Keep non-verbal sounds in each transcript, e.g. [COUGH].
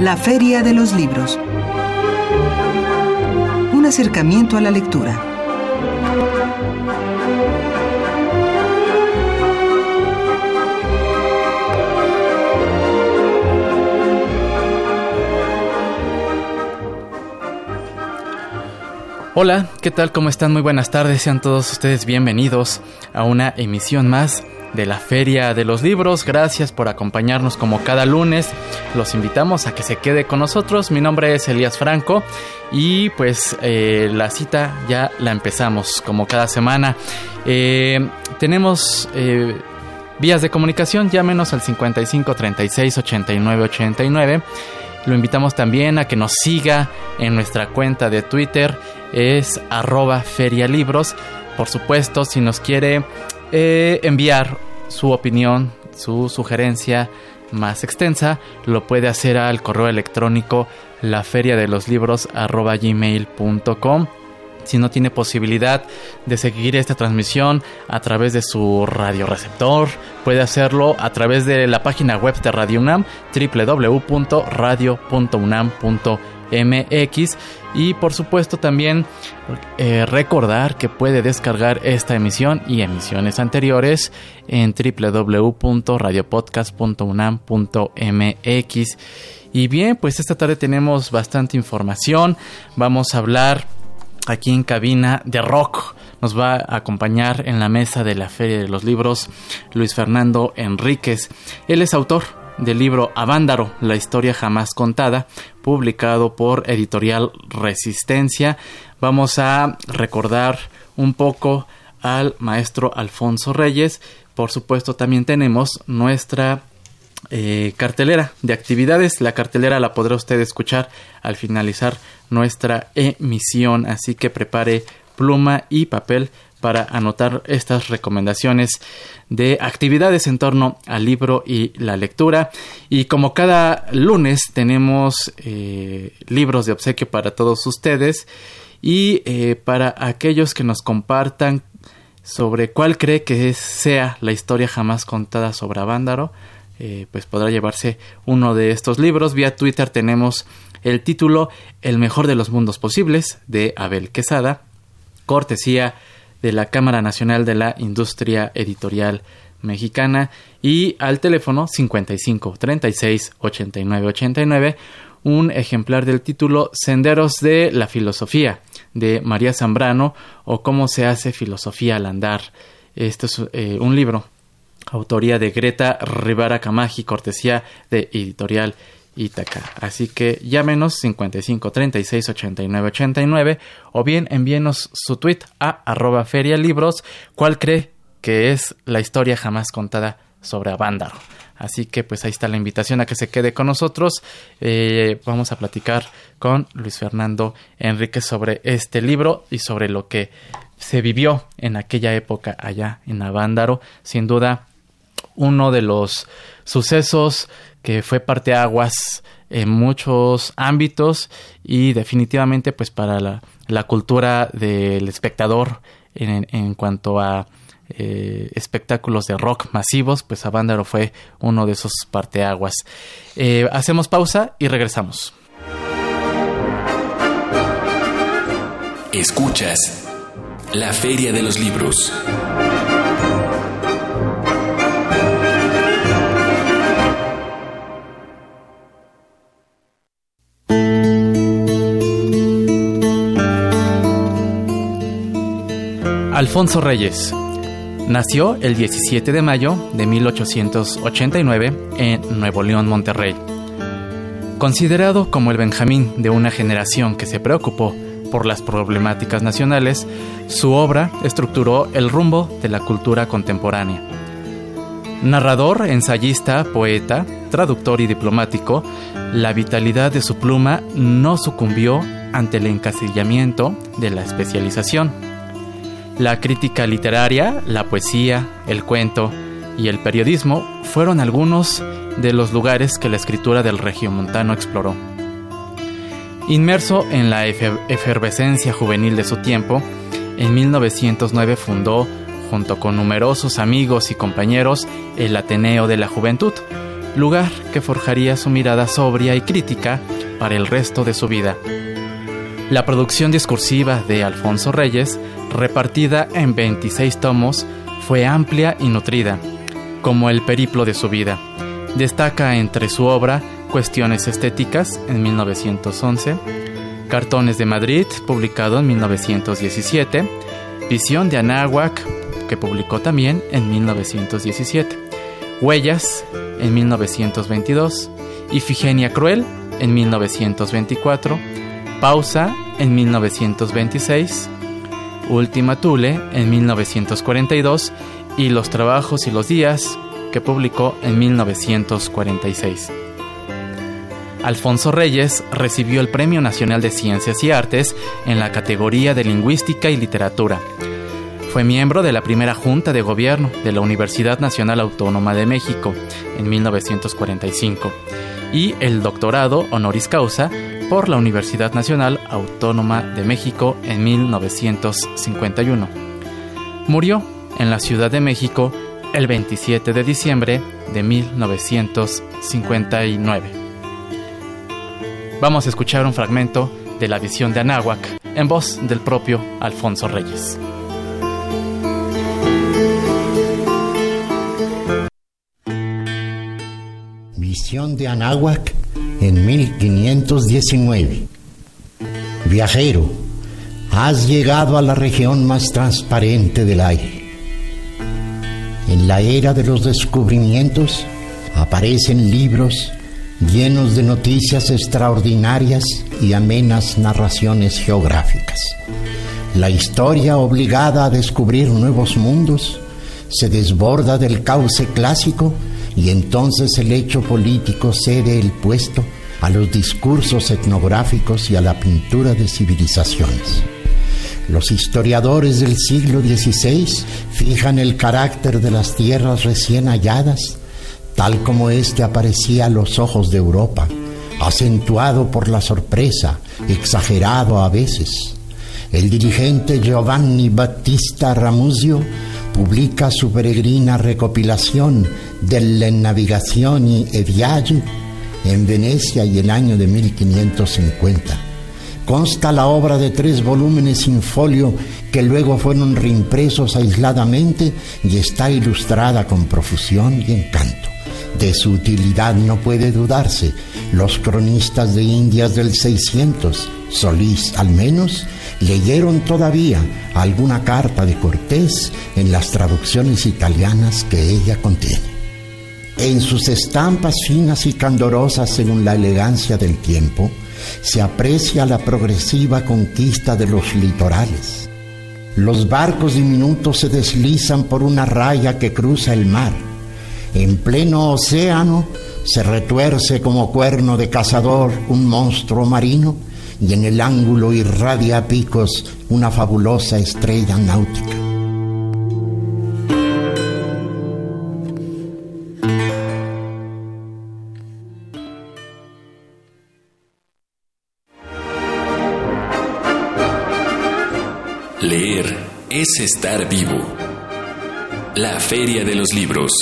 La Feria de los Libros. Un acercamiento a la lectura. Hola, ¿qué tal? ¿Cómo están? Muy buenas tardes. Sean todos ustedes bienvenidos a una emisión más de la Feria de los Libros. Gracias por acompañarnos como cada lunes. Los invitamos a que se quede con nosotros. Mi nombre es Elías Franco y pues eh, la cita ya la empezamos como cada semana. Eh, tenemos... Eh, vías de comunicación, llámenos al 55 36 89 89. Lo invitamos también a que nos siga en nuestra cuenta de Twitter es arroba ferialibros. Por supuesto, si nos quiere eh, enviar su opinión, su sugerencia más extensa, lo puede hacer al correo electrónico la feria de los libros arroba gmail.com si no tiene posibilidad de seguir esta transmisión a través de su radioreceptor, puede hacerlo a través de la página web de Radio UNAM, www.radio.unam.mx y por supuesto también eh, recordar que puede descargar esta emisión y emisiones anteriores en www.radiopodcast.unam.mx. Y bien, pues esta tarde tenemos bastante información. Vamos a hablar aquí en cabina de rock. Nos va a acompañar en la mesa de la Feria de los Libros Luis Fernando Enríquez. Él es autor del libro Avándaro, la historia jamás contada, publicado por Editorial Resistencia. Vamos a recordar un poco al maestro Alfonso Reyes. Por supuesto, también tenemos nuestra eh, cartelera de actividades. La cartelera la podrá usted escuchar al finalizar nuestra emisión, así que prepare pluma y papel para anotar estas recomendaciones de actividades en torno al libro y la lectura. Y como cada lunes tenemos eh, libros de obsequio para todos ustedes y eh, para aquellos que nos compartan sobre cuál cree que sea la historia jamás contada sobre Avándaro, eh, pues podrá llevarse uno de estos libros. Vía Twitter tenemos el título El mejor de los mundos posibles de Abel Quesada, cortesía de la Cámara Nacional de la Industria Editorial Mexicana y al teléfono 55 36 89 89 un ejemplar del título Senderos de la Filosofía de María Zambrano o Cómo se hace filosofía al andar. Este es eh, un libro, autoría de Greta Rivara Camaji, cortesía de Editorial Itaca. Así que llámenos 55 36 89 89 o bien envíenos su tweet a arroba ferialibros. ¿Cuál cree que es la historia jamás contada sobre Avándaro? Así que pues ahí está la invitación a que se quede con nosotros. Eh, vamos a platicar con Luis Fernando Enrique sobre este libro y sobre lo que se vivió en aquella época allá en Avándaro. Sin duda, uno de los sucesos que fue parteaguas en muchos ámbitos y definitivamente pues para la, cultura del espectador en, cuanto a eh, espectáculos de rock masivos, pues Avándaro fue uno de esos parteaguas. Eh, hacemos pausa y regresamos. Escuchas la Feria de los Libros. Alfonso Reyes. Nació el 17 de mayo de 1889 en Nuevo León, Monterrey. Considerado como el Benjamín de una generación que se preocupó por las problemáticas nacionales, su obra estructuró el rumbo de la cultura contemporánea. Narrador, ensayista, poeta, traductor y diplomático, la vitalidad de su pluma no sucumbió ante el encasillamiento de la especialización. La crítica literaria, la poesía, el cuento y el periodismo fueron algunos de los lugares que la escritura del regiomontano exploró. Inmerso en la efervescencia juvenil de su tiempo, en 1909 fundó, junto con numerosos amigos y compañeros, el Ateneo de la Juventud, lugar que forjaría su mirada sobria y crítica para el resto de su vida. La producción discursiva de Alfonso Reyes, repartida en 26 tomos, fue amplia y nutrida, como el periplo de su vida. Destaca entre su obra Cuestiones Estéticas en 1911, Cartones de Madrid, publicado en 1917, Visión de Anáhuac, que publicó también en 1917, Huellas en 1922, Ifigenia Cruel en 1924, Pausa en 1926, Última Tule en 1942 y Los Trabajos y los Días que publicó en 1946. Alfonso Reyes recibió el Premio Nacional de Ciencias y Artes en la categoría de Lingüística y Literatura. Fue miembro de la primera Junta de Gobierno de la Universidad Nacional Autónoma de México en 1945 y el doctorado honoris causa por la Universidad Nacional Autónoma de México en 1951. Murió en la Ciudad de México el 27 de diciembre de 1959. Vamos a escuchar un fragmento de la visión de Anáhuac en voz del propio Alfonso Reyes. Visión de Anáhuac en 1519. Viajero, has llegado a la región más transparente del aire. En la era de los descubrimientos aparecen libros llenos de noticias extraordinarias y amenas narraciones geográficas. La historia obligada a descubrir nuevos mundos se desborda del cauce clásico y entonces el hecho político cede el puesto a los discursos etnográficos y a la pintura de civilizaciones. Los historiadores del siglo XVI fijan el carácter de las tierras recién halladas tal como éste aparecía a los ojos de Europa, acentuado por la sorpresa, exagerado a veces. El dirigente Giovanni Battista Ramuzio publica su peregrina recopilación delle navigazioni e viaggi en Venecia y el año de 1550. Consta la obra de tres volúmenes sin folio que luego fueron reimpresos aisladamente y está ilustrada con profusión y encanto. De su utilidad no puede dudarse. Los cronistas de Indias del 600, Solís al menos, leyeron todavía alguna carta de Cortés en las traducciones italianas que ella contiene. En sus estampas finas y candorosas según la elegancia del tiempo, se aprecia la progresiva conquista de los litorales. Los barcos diminutos se deslizan por una raya que cruza el mar en pleno océano se retuerce como cuerno de cazador un monstruo marino y en el ángulo irradia a picos una fabulosa estrella náutica. Estar vivo. La Feria de los Libros.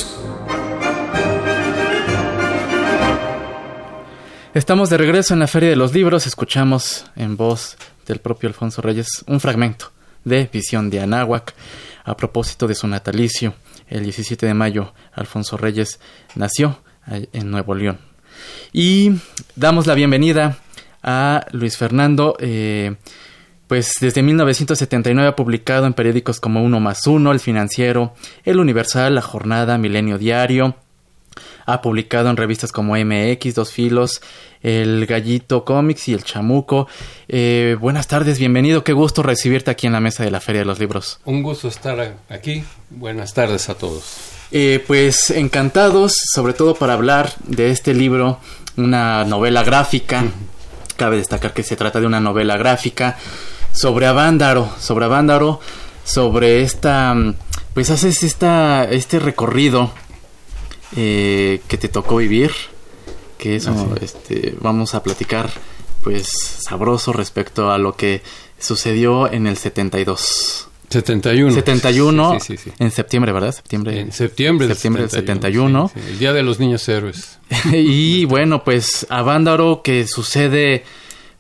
Estamos de regreso en la Feria de los Libros. Escuchamos en voz del propio Alfonso Reyes un fragmento de Visión de Anáhuac a propósito de su natalicio. El 17 de mayo, Alfonso Reyes nació en Nuevo León. Y damos la bienvenida a Luis Fernando. Eh, pues desde 1979 ha publicado en periódicos como Uno más Uno, El Financiero, El Universal, La Jornada, Milenio Diario, ha publicado en revistas como MX, Dos Filos, El Gallito Comics y El Chamuco. Eh, buenas tardes, bienvenido. Qué gusto recibirte aquí en la mesa de la Feria de los Libros. Un gusto estar aquí. Buenas tardes a todos. Eh, pues encantados, sobre todo para hablar de este libro, una novela gráfica. Cabe destacar que se trata de una novela gráfica sobre Avándaro, sobre Avándaro, sobre esta, pues haces esta, este recorrido eh, que te tocó vivir, que eso, este, vamos a platicar, pues sabroso respecto a lo que sucedió en el 72. 71. 71 sí, sí, sí, en septiembre, ¿verdad? Septiembre. En septiembre, septiembre del 71. el Día de los Niños Héroes. [LAUGHS] y bueno, pues Avándaro que sucede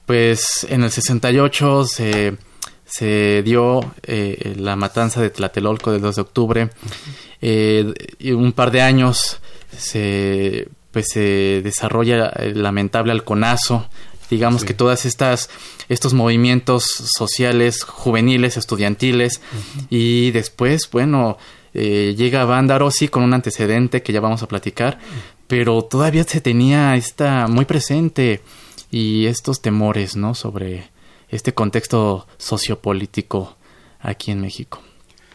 pues en el 68 se, se dio eh, la matanza de Tlatelolco del 2 de octubre. Eh, y un par de años se pues se desarrolla el lamentable halconazo. Digamos que todas estas estos movimientos sociales juveniles estudiantiles y después bueno eh, llega Vándaro sí con un antecedente que ya vamos a platicar pero todavía se tenía esta muy presente y estos temores no sobre este contexto sociopolítico aquí en México.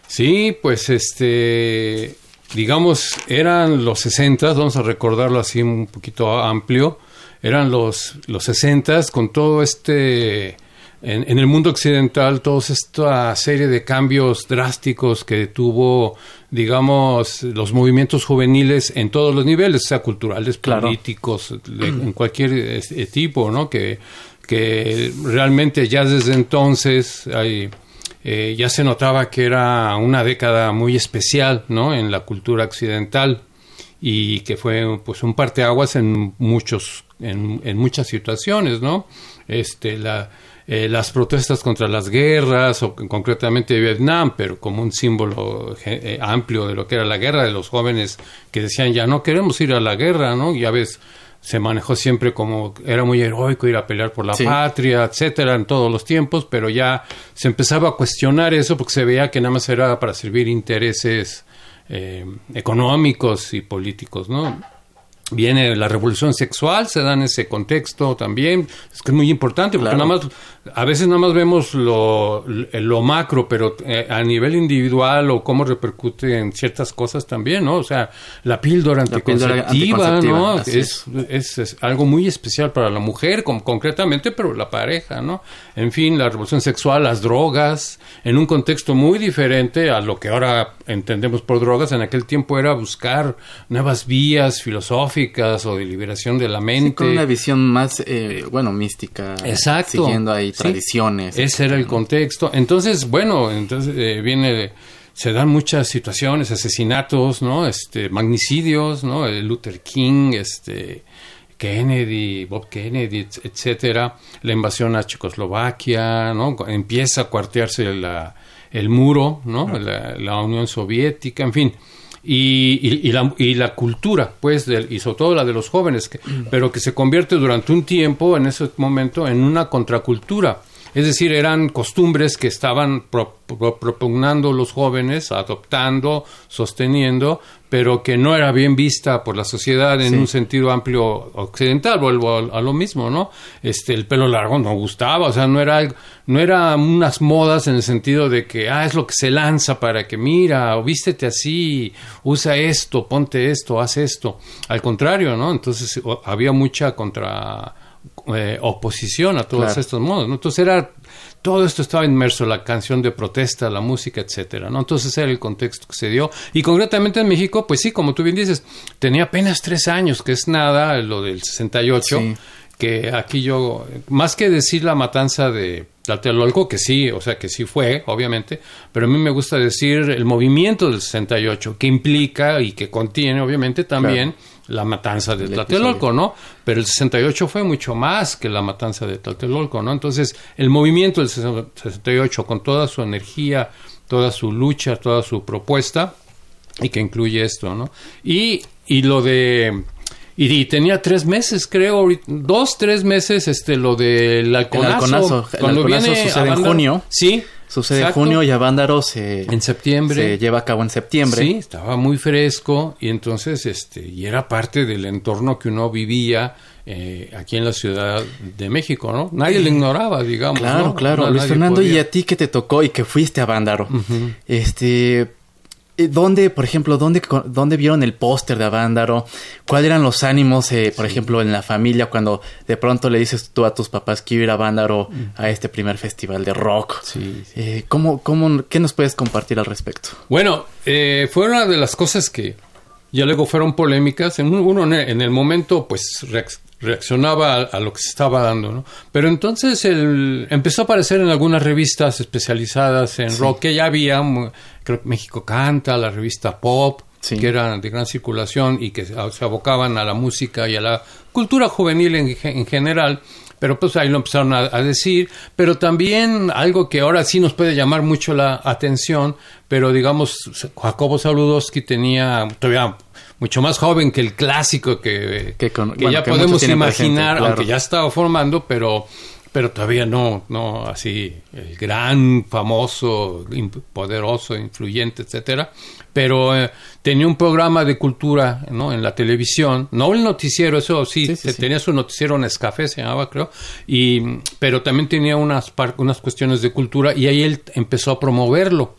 Sí pues este digamos eran los 60 vamos a recordarlo así un poquito amplio eran los, los 60 con todo este, en, el mundo occidental, toda esta serie de cambios drásticos que tuvo, digamos, los movimientos juveniles en todos los niveles, sea culturales, políticos, en cualquier este, tipo, ¿no? Que, que realmente ya desde entonces hay... Eh, ya se notaba que era una década muy especial ¿no? en la cultura occidental y que fue pues un parteaguas en muchos en, en muchas situaciones, ¿no? Este, la, eh, las protestas contra las guerras, o concretamente Vietnam, pero como un símbolo eh, amplio de lo que era la guerra, de los jóvenes que decían ya no queremos ir a la guerra, ¿no? Ya ves, se manejó siempre como era muy heroico ir a pelear por la patria, etcétera, en todos los tiempos, pero ya se empezaba a cuestionar eso porque se veía que nada más era para servir intereses eh, económicos y políticos, ¿no? Viene la revolución sexual, se da en ese contexto también, es que es muy importante, porque nada más, a veces nada más vemos lo, lo macro, pero eh, a nivel individual o cómo repercute en ciertas cosas también, ¿no? O sea, la píldora anticonceptiva, ¿no? Es, es, algo muy especial para la mujer, concretamente, pero la pareja, ¿no? En fin, la revolución sexual, las drogas, en un contexto muy diferente a lo que ahora entendemos por drogas, en aquel tiempo era buscar nuevas vías filosóficas, o de liberación de la mente. con una visión más, eh, bueno, mística. Exacto. Siguiendo ahí tradiciones. Ese era el contexto. Entonces, bueno, entonces eh, viene se dan muchas situaciones, asesinatos, ¿no? Este, magnicidios, ¿no? Luther King, este, Kennedy, Bob Kennedy, etcétera, la invasión a Checoslovaquia, ¿no? Empieza a cuartearse la, el muro, ¿no? la, Unión Soviética, en fin y, y, la, y, la, cultura, pues, y sobre todo la de los jóvenes, pero que se convierte durante un tiempo, en ese momento, en una contracultura. Es decir, eran costumbres que estaban propugnando los jóvenes, adoptando, sosteniendo, pero que no era bien vista por la sociedad en un sentido amplio occidental. Vuelvo a, lo mismo, ¿no? Este, el pelo largo no gustaba, o sea, no era no era unas modas en el sentido de que, ah, es lo que se lanza para que mira, o vístete así, usa esto, ponte esto, haz esto. Al contrario, ¿no? Entonces había mucha contra eh, oposición a todos estos modos, ¿no? Entonces era todo esto estaba inmerso, la canción de protesta, la música, etcétera, ¿no? Entonces era el contexto que se dio. Y concretamente en México, pues sí, como tú bien dices, tenía apenas tres años, que es nada, lo del 68, que aquí yo, más que decir la matanza de Tlatelolco, que sí, o sea, que sí fue, obviamente, pero a mí me gusta decir el movimiento del 68, que implica y que contiene, obviamente, también la matanza de Tlatelolco, ¿no? Pero el 68 fue mucho más que la matanza de Tlatelolco, ¿no? Entonces, el movimiento del 68, con toda su energía, toda su lucha, toda su propuesta, y que incluye esto, ¿no? Y, y lo de... Y, tenía tres meses, creo, dos, tres meses, este, lo del alconazo. El cuando viene sucede en junio. Sí, Sucede en junio y Avándaro se, en septiembre. se lleva a cabo en septiembre. Sí, estaba muy fresco y entonces este y era parte del entorno que uno vivía eh, aquí en la Ciudad de México, ¿no? Nadie le ignoraba, digamos. Claro, claro. Luis Fernando, y a ti que te tocó y que fuiste a Avándaro, este, eh, ¿Dónde, por ejemplo, dónde, vieron el póster de Avándaro? ¿Cuáles eran los ánimos, eh, por ejemplo, en la familia cuando de pronto le dices tú a tus papás quiero ir a Avándaro a este primer festival de rock? Sí, sí. Eh, ¿cómo, cómo, ¿Qué nos puedes compartir al respecto? Bueno, eh, fue una de las cosas que ya luego fueron polémicas. En un- uno en el- en el momento, pues reaccionaba a, a lo que se estaba dando, ¿no? Pero entonces el, empezó a aparecer en algunas revistas especializadas en rock que ya había, mu- creo que México Canta, la revista Pop, Sí. que eran de gran circulación y que se abocaban a la música y a la cultura juvenil en, ge- en general. Pero pues ahí lo empezaron a, a decir. Pero también algo que ahora sí nos puede llamar mucho la atención, pero digamos, Jacobo Saludowski tenía todavía mucho más joven que el clásico que, Que con- que bueno, ya que podemos imaginar, presente, claro. aunque ya estaba formando, pero pero todavía no, no así el gran, famoso, poderoso, influyente, etcétera. Pero eh, tenía un programa de cultura, ¿no? En la televisión, no el noticiero, eso sí, Sí, sí, te- sí. tenía su noticiero en Escafé, se llamaba, creo, y pero también tenía unas par- unas cuestiones de cultura y ahí él empezó a promoverlo.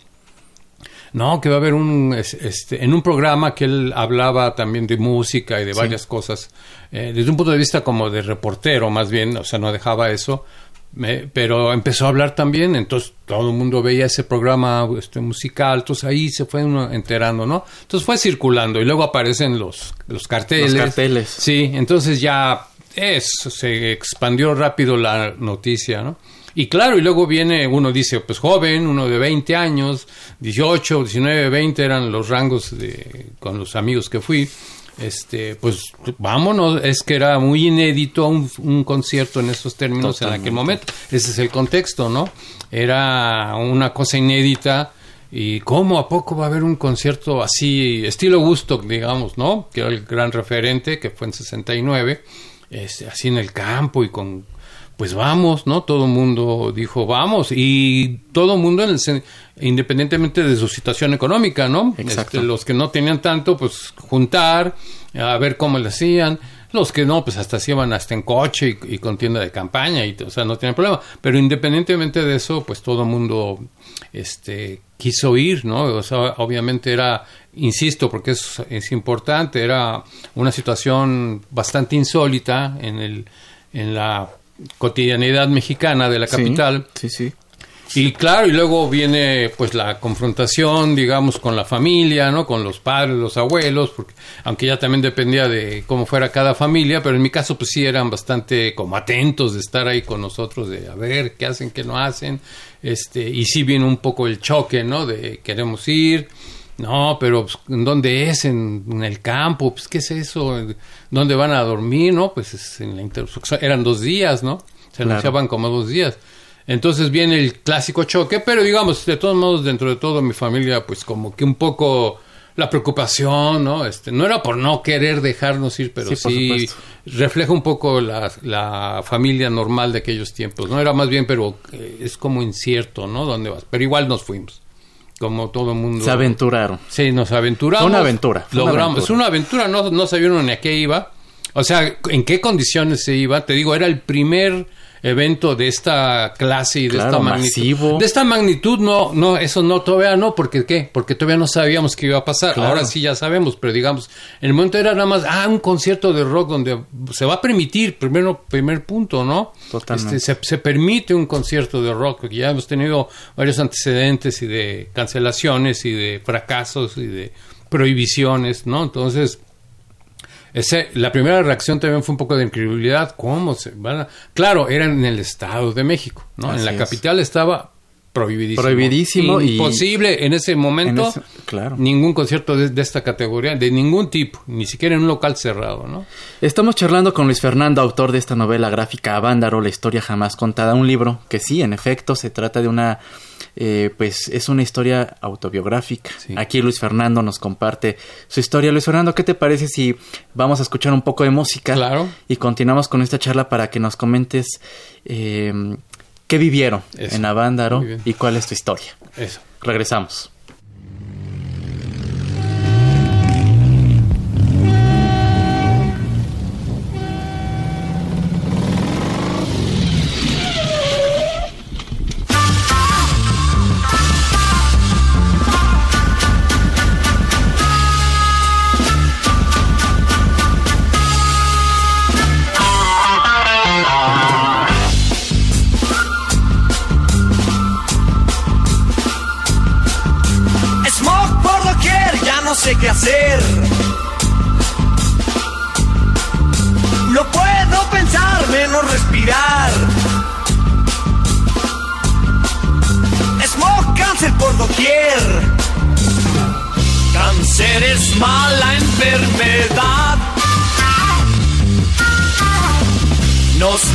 No, que va a haber un, es- este, en un programa que él hablaba también de música y de varias cosas, eh, desde un punto de vista como de reportero más bien, o sea, no dejaba eso, me- pero empezó a hablar también, entonces todo el mundo veía ese programa este, musical, entonces ahí se fue uno enterando, ¿no? Entonces fue circulando y luego aparecen los, los carteles. Los carteles. Sí, entonces ya eso, se expandió rápido la noticia, ¿no? Y claro, y luego viene, uno dice, pues joven, uno de 20 años, 18, 19, 20 eran los rangos de, con los amigos que fui. Este, pues vámonos, es que era muy inédito un, un concierto en esos términos en aquel momento. Ese es el contexto, ¿no? Era una cosa inédita. ¿Y cómo a poco va a haber un concierto así, estilo Woodstock, digamos, ¿no? Que era el gran referente, que fue en 69, este, así en el campo y con, pues vamos, ¿no? Todo el mundo dijo vamos y todo el mundo, en el independientemente de su situación económica, ¿no? Exacto. Este, los que no tenían tanto, pues juntar, a ver cómo le hacían. Los que no, pues hasta se iban hasta en coche y, y con tienda de campaña, y, o sea, no tienen problema. Pero independientemente de eso, pues todo el mundo este, quiso ir, ¿no? O sea, obviamente era, insisto, porque es, es importante, era una situación bastante insólita en, el, en la cotidianidad mexicana de la Sí, capital. Sí, sí. Y claro, y luego viene pues la confrontación, digamos, con la familia, ¿no? Con los padres, los abuelos, porque aunque ya también dependía de cómo fuera cada familia, pero en mi caso pues sí eran bastante como atentos de estar ahí con nosotros, de a ver qué hacen, qué no hacen, este, y sí viene un poco el choque, ¿no? De queremos ir, no, pero pues, ¿en dónde es? ¿En, en el campo? Pues, ¿qué es eso? ¿Dónde van a dormir? No, pues es en la interrupción. Eran dos días, ¿no? Se Claro. anunciaban como dos días. Entonces viene el clásico choque, pero digamos, de todos modos, dentro de todo mi familia, pues como que un poco la preocupación, ¿no? Este, no era por no querer dejarnos ir, pero Sí, refleja un poco la, la familia normal de aquellos tiempos, ¿no? Era más bien, pero eh, es como incierto, ¿no? ¿Dónde vas? Pero igual nos fuimos, como todo el mundo. Se aventuraron. Sí, nos aventuramos. Fue una aventura, fue una logramos. aventura. Es una aventura, no, no sabían ni a qué iba. O sea, en qué condiciones se iba. Te digo, era el primer evento de esta clase y de Claro, esta magnitud. masivo. De esta magnitud, no, no, eso no, todavía no, porque ¿qué? Porque todavía no sabíamos qué iba a pasar. Claro. Ahora sí ya sabemos, pero digamos, en el momento era nada más, ah, un concierto de rock donde se va a permitir, primero, primer punto, ¿no? Totalmente. Este, se, se permite un concierto de rock, porque ya hemos tenido varios antecedentes y de cancelaciones y de fracasos y de prohibiciones, ¿no? Entonces, ese, la primera reacción también fue un poco de incredulidad. ¿Cómo se van a...? Claro, era en el Estado de México, ¿no? Así en la es. capital estaba prohibidísimo. Prohibidísimo y- Imposible en ese momento En ese- claro. ningún concierto de, de esta categoría, de ningún tipo, ni siquiera en un local cerrado, ¿no? Estamos charlando con Luis Fernando, autor de esta novela gráfica Avándaro, la historia jamás contada, un libro que sí, en efecto, se trata de una, eh, pues es una historia autobiográfica. Sí. Aquí Luis Fernando nos comparte su historia. Luis Fernando, ¿qué te parece si vamos a escuchar un poco de música? Claro. Y continuamos con esta charla para que nos comentes eh, qué vivieron Eso. en Avándaro y cuál es tu historia. Eso. Regresamos.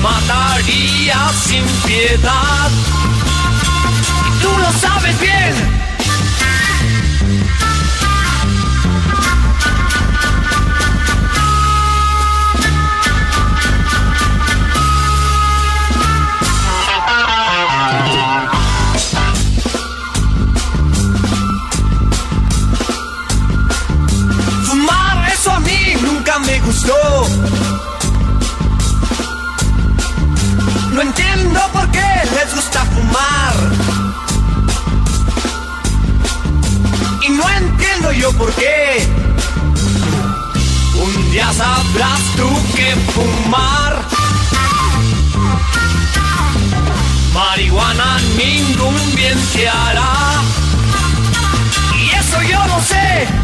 Mataría sin piedad. Y tú lo sabes bien. Entiendo por qué les gusta fumar. Y no entiendo yo por qué. Un día sabrás tú que fumar. Marihuana ningún bien te hará. Y eso yo lo sé.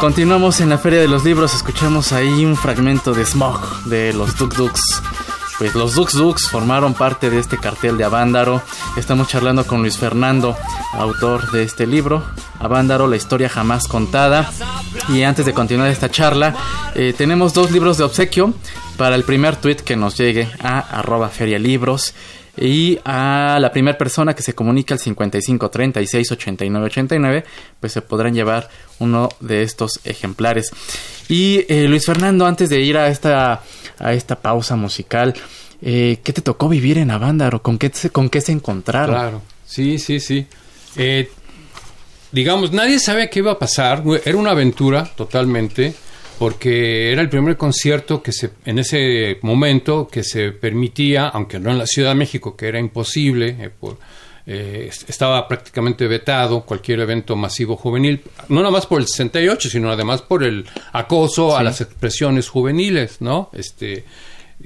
Continuamos en la Feria de los Libros, escuchamos ahí un fragmento de Smog de los Duk Duks. Pues los Dux Dux formaron parte de este cartel de Avándaro. Estamos charlando con Luis Fernando, autor de este libro, Avándaro, la historia jamás contada. Y antes de continuar esta charla, eh, tenemos dos libros de obsequio para el primer tweet que nos llegue a arroba ferialibros. Y a la primera persona que se comunica al 55 36 89 89, pues se podrán llevar uno de estos ejemplares. Y eh, Luis Fernando, antes de ir a esta, a esta pausa musical, eh, ¿qué te tocó vivir en Avándaro? ¿Con qué, ¿Con qué se encontraron? Claro, sí, sí, sí. Eh, digamos, nadie sabía qué iba a pasar. Era una aventura totalmente porque era el primer concierto que se, en ese momento que se permitía, aunque no en la Ciudad de México, que era imposible, eh, por, eh, estaba prácticamente vetado cualquier evento masivo juvenil, no nada más por el 68, sino además por el acoso Sí. a las expresiones juveniles, ¿no? Este,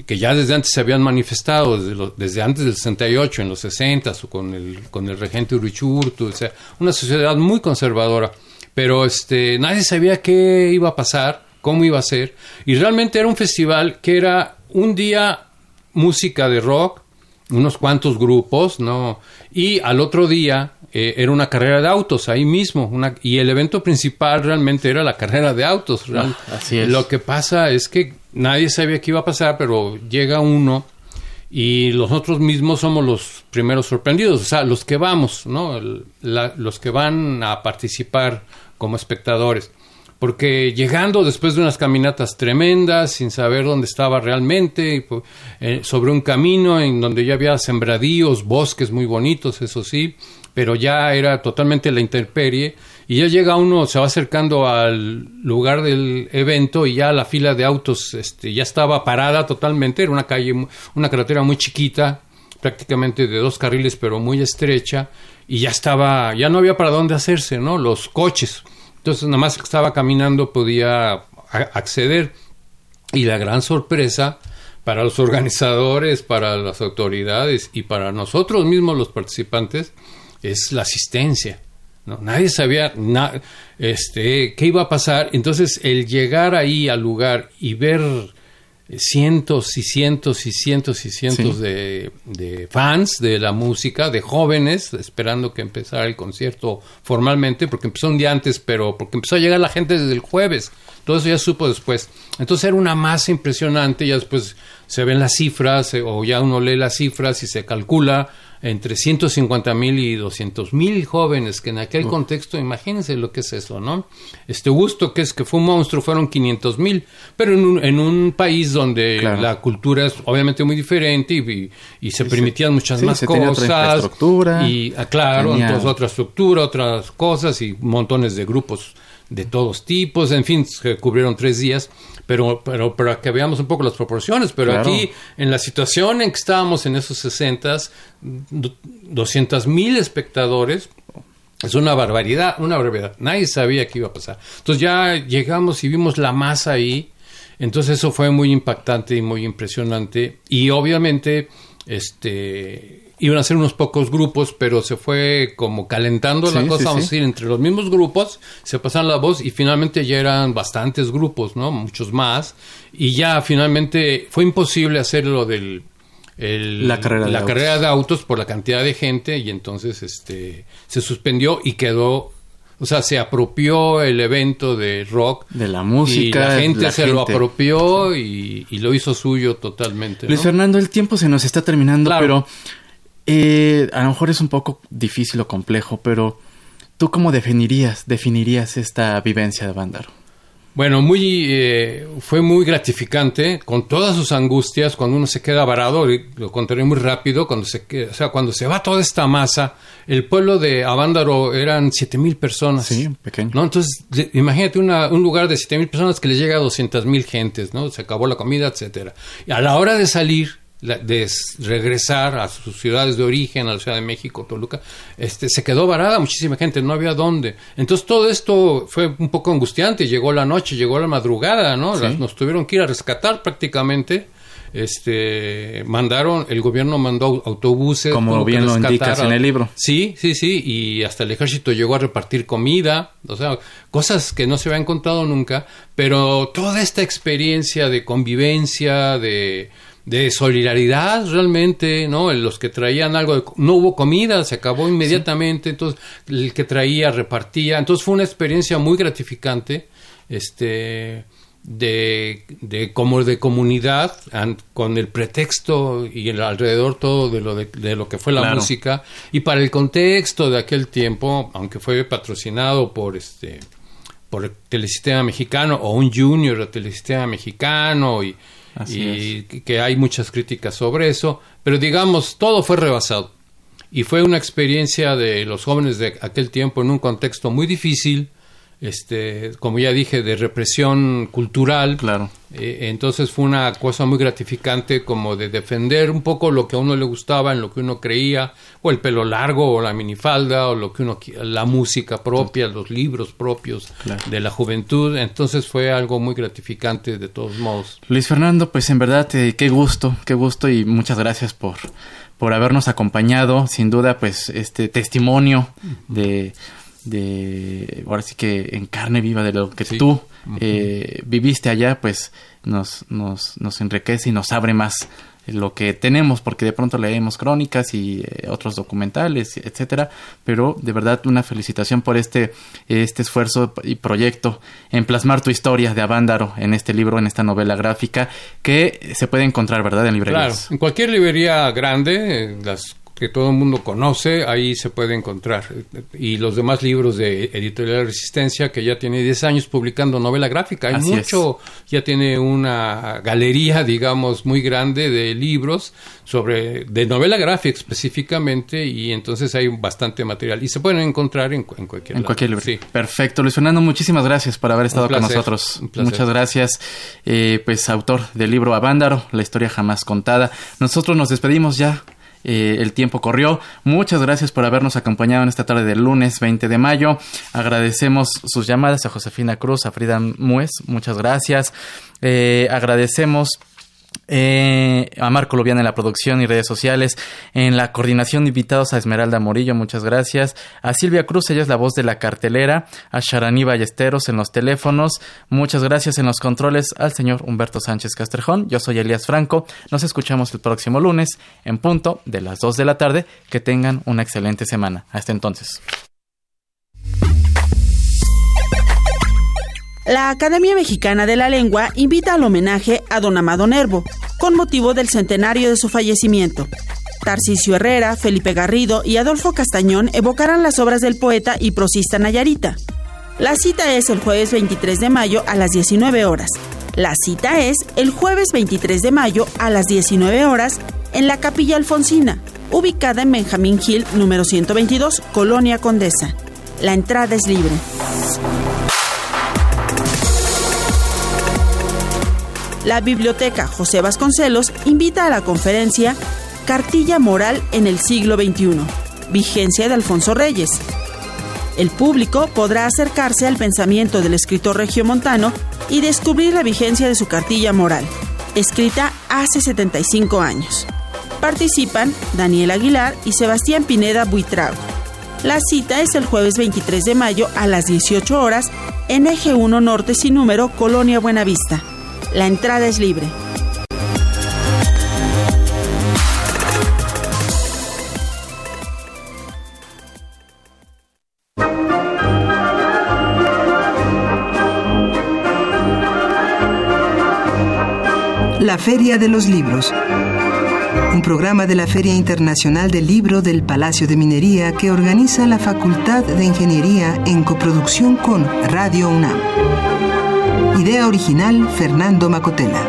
que ya desde antes se habían manifestado, desde, lo- desde antes del 68, en los 60, o con el, con el regente Urichurtu, o sea, una sociedad muy conservadora. Pero este, nadie sabía qué iba a pasar, cómo iba a ser. Y realmente era un festival que era un día música de rock, unos cuantos grupos, ¿no? Y al otro día eh, era una carrera de autos ahí mismo. Una, y el evento principal realmente era la carrera de autos. real- Ah, así es. Lo que pasa es que nadie sabía qué iba a pasar, pero llega uno y nosotros mismos somos los primeros sorprendidos, o sea, los que vamos, ¿no? La- los que van a participar como espectadores. Porque llegando después de unas caminatas tremendas, sin saber dónde estaba realmente, eh, sobre un camino en donde ya había sembradíos, bosques muy bonitos, eso sí, pero ya era totalmente la intemperie, y ya llega uno, se va acercando al lugar del evento y ya la fila de autos este, ya estaba parada totalmente, era una calle, una carretera muy chiquita, prácticamente de dos carriles, pero muy estrecha, y ya estaba, ya no había para dónde hacerse, ¿no? Los coches. Entonces, nada más que estaba caminando podía acceder. Y la gran sorpresa para los organizadores, para las autoridades y para nosotros mismos los participantes es la asistencia. ¿no? Nadie sabía este, qué iba a pasar. Entonces, el llegar ahí al lugar y ver cientos y cientos y cientos y cientos Sí. de, de fans de la música, de jóvenes, esperando que empezara el concierto formalmente, porque empezó un día antes, pero porque empezó a llegar la gente desde el jueves. Todo eso ya supo después. Entonces era una masa impresionante, ya después se ven las cifras, eh, o ya uno lee las cifras y se calcula entre 150 mil y 200 mil jóvenes, que en aquel contexto, imagínense lo que es eso, ¿no? Este gusto que es que fue un monstruo, fueron 500 mil, pero en un, en un país donde Claro. la cultura es obviamente muy diferente y, y- y se permitían muchas sí, más se tenía cosas. otra infraestructura, y, ah, claro, tenía- entonces otra estructura, otras cosas y montones de grupos de todos tipos, en fin, se cubrieron tres días, pero, pero para que veamos un poco las proporciones, pero Claro. aquí en la situación en que estábamos en esos 60, 200 mil espectadores, es una barbaridad, una barbaridad. Nadie sabía qué iba a pasar. Entonces ya llegamos y vimos la masa ahí. Entonces eso fue muy impactante y muy impresionante. Y obviamente, este, iban a ser unos pocos grupos, pero se fue como calentando la cosa, sí, vamos sí. a decir, entre los mismos grupos, se pasaron la voz y finalmente ya eran bastantes grupos, ¿no? Muchos más. Y ya finalmente fue imposible hacer lo del... el- La carrera de la autos. carrera de autos por la cantidad de gente y entonces este se suspendió y quedó o sea se apropió el evento de rock De la música, y la gente la se lo apropió y, y lo hizo suyo totalmente Luis. Fernando, el tiempo se nos está terminando, Claro. pero eh, a lo mejor es un poco difícil o complejo, pero ¿tú cómo definirías, definirías esta vivencia de Vándaro? Bueno, muy eh, fue muy gratificante con todas sus angustias cuando uno se queda varado, lo contaré muy rápido, cuando se queda- o sea, cuando se va toda esta masa, el pueblo de Avándaro eran siete mil personas. Sí, pequeño. ¿no? Entonces, imagínate una- un lugar de siete mil personas que le llega a 200 mil gentes, ¿no? Se acabó la comida, etcétera. Y a la hora de salir, de regresar a sus ciudades de origen, a la Ciudad de México, Toluca, este, se quedó varada muchísima gente, no había dónde. Entonces todo esto fue un poco angustiante, llegó la noche, llegó la madrugada, ¿no? Sí. Nos tuvieron que ir a rescatar prácticamente. Este, mandaron, el gobierno mandó au- autobuses. Como bien lo indicas en el libro. Sí, sí, sí, y hasta el ejército llegó a repartir comida, o sea, cosas que no se habían contado nunca, pero toda esta experiencia de convivencia, de, de solidaridad realmente, ¿no? Los que traían algo, de- no hubo comida, se acabó inmediatamente, entonces el que traía repartía, entonces fue una experiencia muy gratificante, este de, de como de comunidad con el pretexto y el alrededor todo de lo de, de lo que fue la Claro. música y para el contexto de aquel tiempo aunque fue patrocinado por este por el telesistema mexicano o un junior del telesistema mexicano y, Así y que hay muchas críticas sobre eso pero digamos todo fue rebasado. Y fue una experiencia de los jóvenes de aquel tiempo en un contexto muy difícil este como ya dije de represión cultural Claro. eh, entonces fue una cosa muy gratificante como de defender un poco lo que a uno le gustaba, en lo que uno creía, o el pelo largo, o la minifalda, o lo que uno la música propia, los libros propios Claro. de la juventud. Entonces fue algo muy gratificante de todos modos. Luis Fernando, pues en verdad, eh, qué gusto, qué gusto y muchas gracias por, por habernos acompañado. Sin duda, pues este testimonio de, de, ahora sí que en carne viva de lo que Sí. tú eh, viviste allá, pues nos, nos, nos enriquece y nos abre más lo que tenemos, porque de pronto leemos crónicas y eh, otros documentales, etcétera, pero de verdad una felicitación por este, este esfuerzo y proyecto en plasmar tu historia de Avándaro en este libro, en esta novela gráfica, que se puede encontrar, ¿verdad?, en Claro, librerías. en cualquier librería grande, las que todo el mundo conoce, ahí se puede encontrar. Y los demás libros de Editorial Resistencia, que ya tiene 10 años publicando novela gráfica. Hay Así mucho, ya tiene una galería, digamos, muy grande de libros sobre, de novela gráfica específicamente, y entonces hay bastante material. Y se pueden encontrar en, en cualquier En lado. cualquier libro. Sí. Perfecto. Luis Fernando, muchísimas gracias por haber estado con nosotros. Muchas gracias. Eh, pues autor del libro Avándaro, la historia jamás contada. Nosotros nos despedimos ya. Eh, el tiempo corrió. Muchas gracias por habernos acompañado en esta tarde del lunes 20 de mayo. Agradecemos sus llamadas a Josefina Cruz, a Frida Muez. Muchas gracias. Eh, agradecemos eh, a Marco Lubiana en la producción y redes sociales, en la coordinación invitados a Esmeralda Morillo, muchas gracias, a Silvia Cruz, ella es la voz de la cartelera, a Sharaní Ballesteros en los teléfonos, muchas gracias. En los controles al señor Humberto Sánchez Castrejón, yo soy Elías Franco, nos escuchamos el próximo lunes en punto de las 2 de la tarde, que tengan una excelente semana, hasta entonces. La Academia Mexicana de la Lengua invita al homenaje a don Amado Nervo, con motivo del centenario de su fallecimiento. Tarcisio Herrera, Felipe Garrido y Adolfo Castañón evocarán las obras del poeta y prosista Nayarita. La cita es el jueves 23 de mayo a las 19 horas. La cita es el jueves 23 de mayo a las 19 horas en la Capilla Alfonsina, ubicada en Benjamín Hill, número 122, Colonia Condesa. La entrada es libre. La Biblioteca José Vasconcelos invita a la conferencia Cartilla Moral en el siglo XXI, vigencia de Alfonso Reyes. El público podrá acercarse al pensamiento del escritor regiomontano y descubrir la vigencia de su cartilla moral, escrita hace 75 años. Participan Daniel Aguilar y Sebastián Pineda Buitrago. La cita es el jueves 23 de mayo a las 18 horas en Eje 1 Norte sin número, Colonia Buenavista. La entrada es libre. La Feria de los Libros. Un programa de la Feria Internacional del Libro del Palacio de Minería que organiza la Facultad de Ingeniería en coproducción con Radio UNAM. Idea original Fernando Macotela.